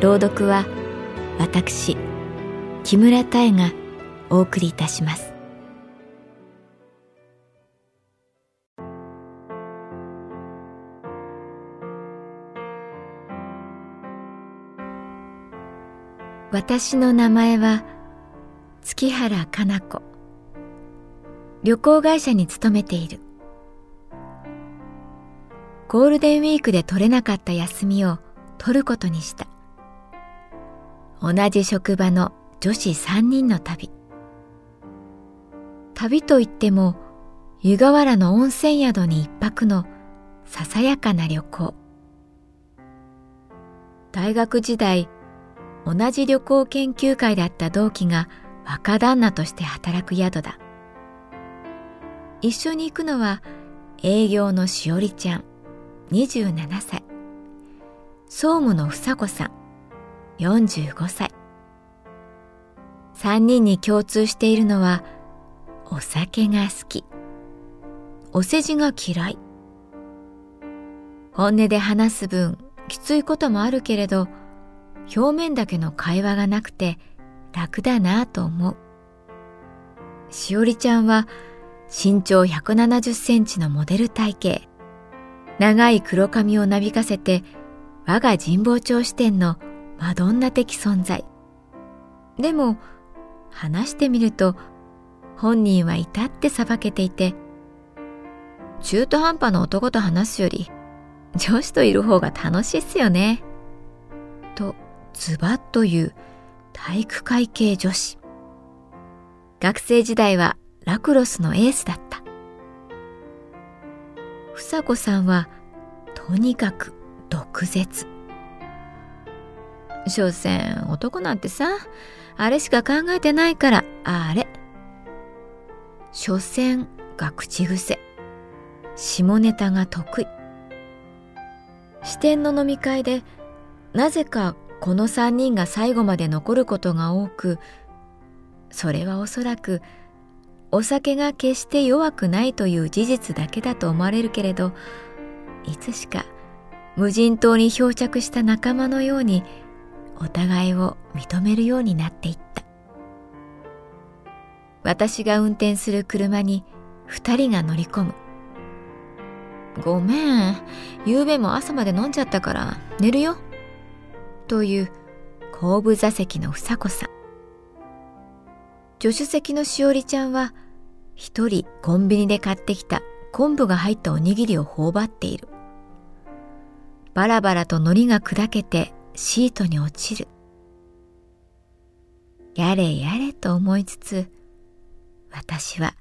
朗読は私木村多江がお送りいたします。私の名前は月原かな子。旅行会社に勤めている。ゴールデンウィークで取れなかった休みを取ることにした。同じ職場の女子3人の旅。旅といっても湯河原の温泉宿に一泊のささやかな旅行。大学時代同じ旅行研究会だった同期が若旦那として働く宿だ。一緒に行くのは営業のしおりちゃん27歳。総務の房子さん。45歳。3人に共通しているのはお酒が好き。お世辞が嫌い。本音で話す分きついこともあるけれど表面だけの会話がなくて楽だなぁと思う。しおりちゃんは身長170センチのモデル体型。長い黒髪をなびかせて我が神保町支店のマドンナ的存在？でも話してみると本人は至ってさばけていて中途半端な男と話すより女子といる方が楽しいっすよね。とズバッという体育会系女子。学生時代はラクロスのエースだった。房子さんはとにかく毒舌。所詮男なんてさあれしか考えてないからあれ。所詮が口癖。下ネタが得意。支店の飲み会でなぜかこの3人が最後まで残ることが多くそれはおそらくお酒が決して弱くないという事実だけだと思われるけれどいつしか無人島に漂着した仲間のようにお互いを認めるようになっていった。私が運転する車に二人が乗り込む。ごめん昨べも朝まで飲んじゃったから寝るよ。という後部座席の房子さん。助手席のしおりちゃんは一人コンビニで買ってきた昆布が入ったおにぎりを頬張っている。バラバラと海苔が砕けてシートに落ちる。やれやれと思いつつ私は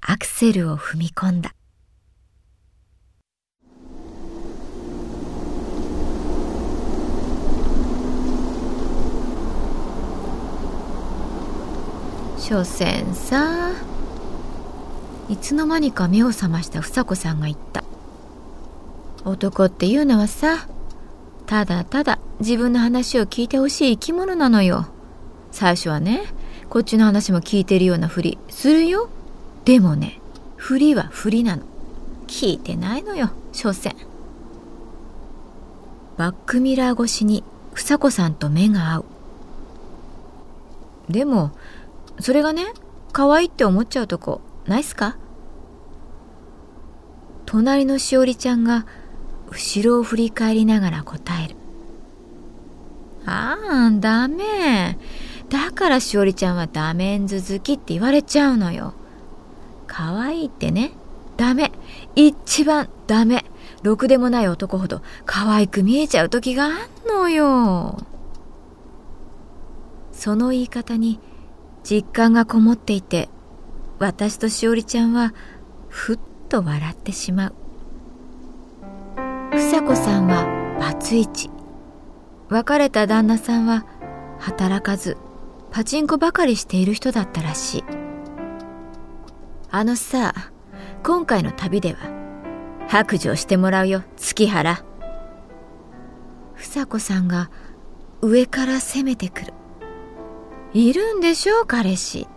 アクセルを踏み込んだ。所詮さいつの間にか目を覚ました房子さんが言った。男っていうのはさただただ自分の話を聞いてほしい生き物なのよ。最初はねこっちの話も聞いてるようなふりするよ。でもねふりはふりなの。聞いてないのよ所詮。バックミラー越しに房子さんと目が合う。でもそれがね可愛いって思っちゃうとこないっすか？隣のしおりちゃんが後ろを振り返りながら答える。ああ、ダメ。だからしおりちゃんはダメンズ好きって言われちゃうのよ。可愛いってね、ダメ。一番ダメ。ろくでもない男ほど可愛く見えちゃう時があんのよ。その言い方に実感がこもっていて、私としおりちゃんはふっと笑ってしまう。房子さんはバツイチ。別れた旦那さんは働かずパチンコばかりしている人だったらしい。あのさ、今回の旅では白状してもらうよ、月原。房子さんが上から攻めてくる。いるんでしょう、彼氏。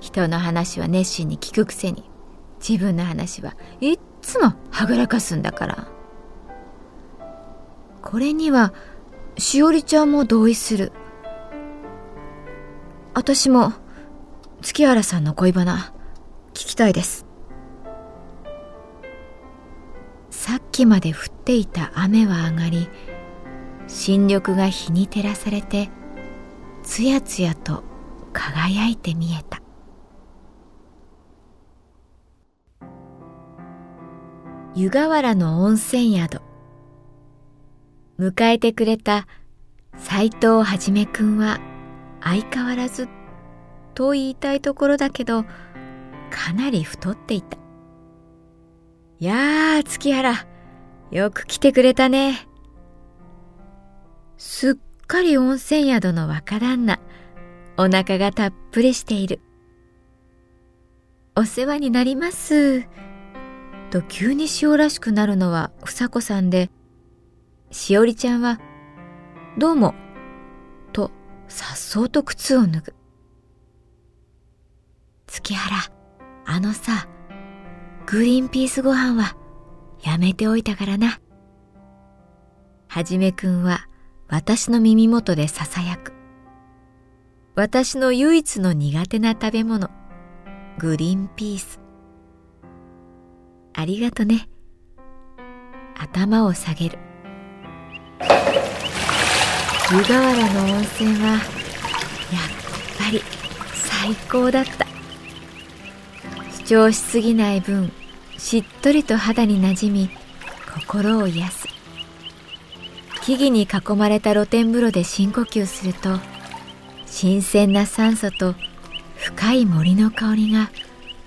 人の話は熱心に聞くくせに、自分の話はいっつもはぐらかすんだから。これには、しおりちゃんも同意する。私も、月原さんの恋バナ、聞きたいです。さっきまで降っていた雨は上がり、新緑が日に照らされて、つやつやと輝いて見えた。湯河原の温泉宿。迎えてくれた斎藤はじめくんは相変わらずと言いたいところだけどかなり太っていた。やあ、月原、よく来てくれたね。すっかり温泉宿の若旦那、お腹がたっぷりしている。お世話になります。と急にしおらしくなるのは房子さんで、しおりちゃんは、どうも、と、さっそうと靴を脱ぐ。月原、あのさ、グリーンピースご飯はやめておいたからな。はじめくんは私の耳元で囁く。私の唯一の苦手な食べ物、グリーンピース。ありがとね。頭を下げる。湯河原の温泉はやっぱり最高だった。主張しすぎない分しっとりと肌になじみ心を癒す。木々に囲まれた露天風呂で深呼吸すると新鮮な酸素と深い森の香りが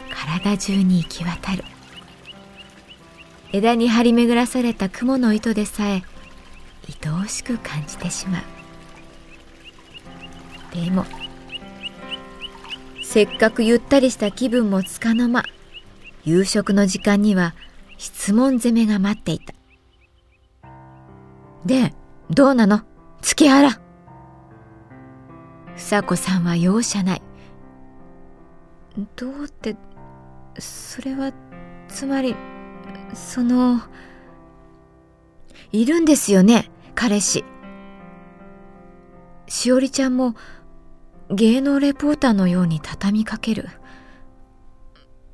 体中に行き渡る。枝に張り巡らされた雲の糸でさえ愛おしく感じてしまう。でもせっかくゆったりした気分もつかの間夕食の時間には質問攻めが待っていた。でどうなの？月原。房子さんは容赦ない。どうってそれはつまりそのいるんですよね？彼氏。しおりちゃんも芸能レポーターのように畳みかける。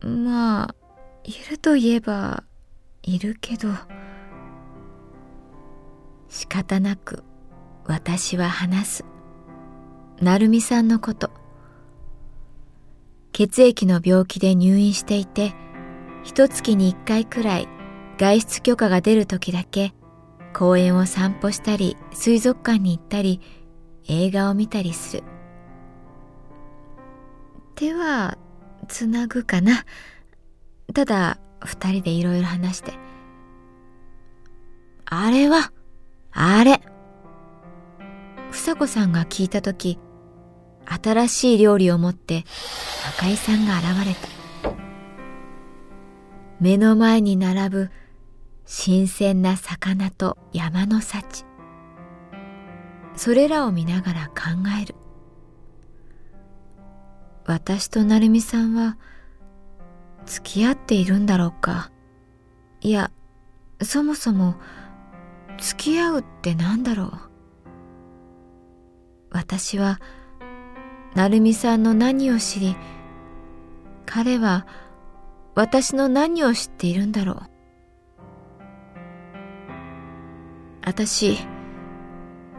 まあ、いるといえば、いるけど。仕方なく私は話す。成美さんのこと。血液の病気で入院していて、一月に一回くらい外出許可が出る時だけ公園を散歩したり水族館に行ったり映画を見たりする。手はつなぐかな。ただ二人でいろいろ話して。あれはあれ。房子さんが聞いた時新しい料理を持って赤井さんが現れた。目の前に並ぶ新鮮な魚と山の幸。それらを見ながら考える。私と成美さんは付き合っているんだろうか。いやそもそも付き合うって何だろう。私は成美さんの何を知り彼は私の何を知っているんだろう。私、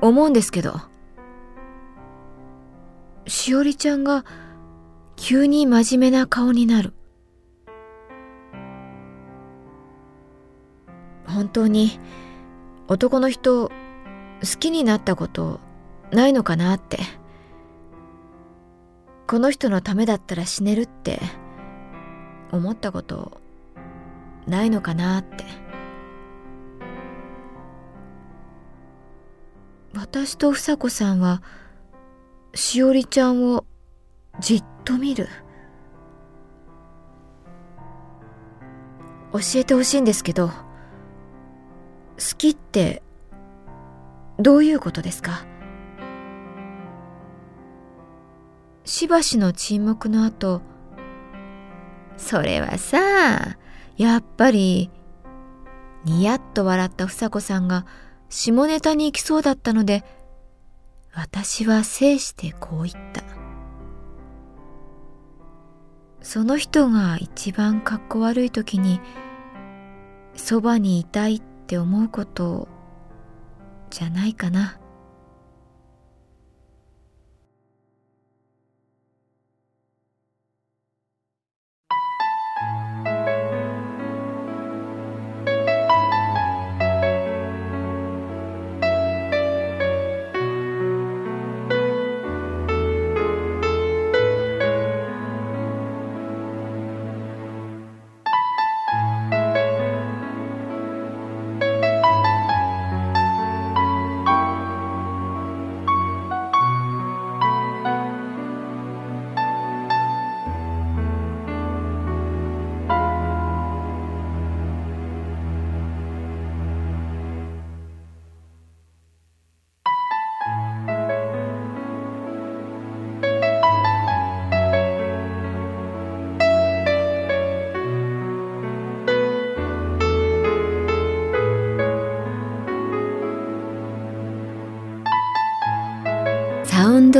思うんですけど、しおりちゃんが急に真面目な顔になる。本当に男の人好きになったことないのかなって。この人のためだったら死ねるって思ったことないのかなって私と房子さんはしおりちゃんをじっと見る。教えてほしいんですけど好きってどういうことですか？しばしの沈黙の後それはさやっぱりにやっと笑った房子さんが下ネタに行きそうだったので私は制してこう言った。その人が一番かっこ悪い時にそばにいたいって思うことじゃないかな。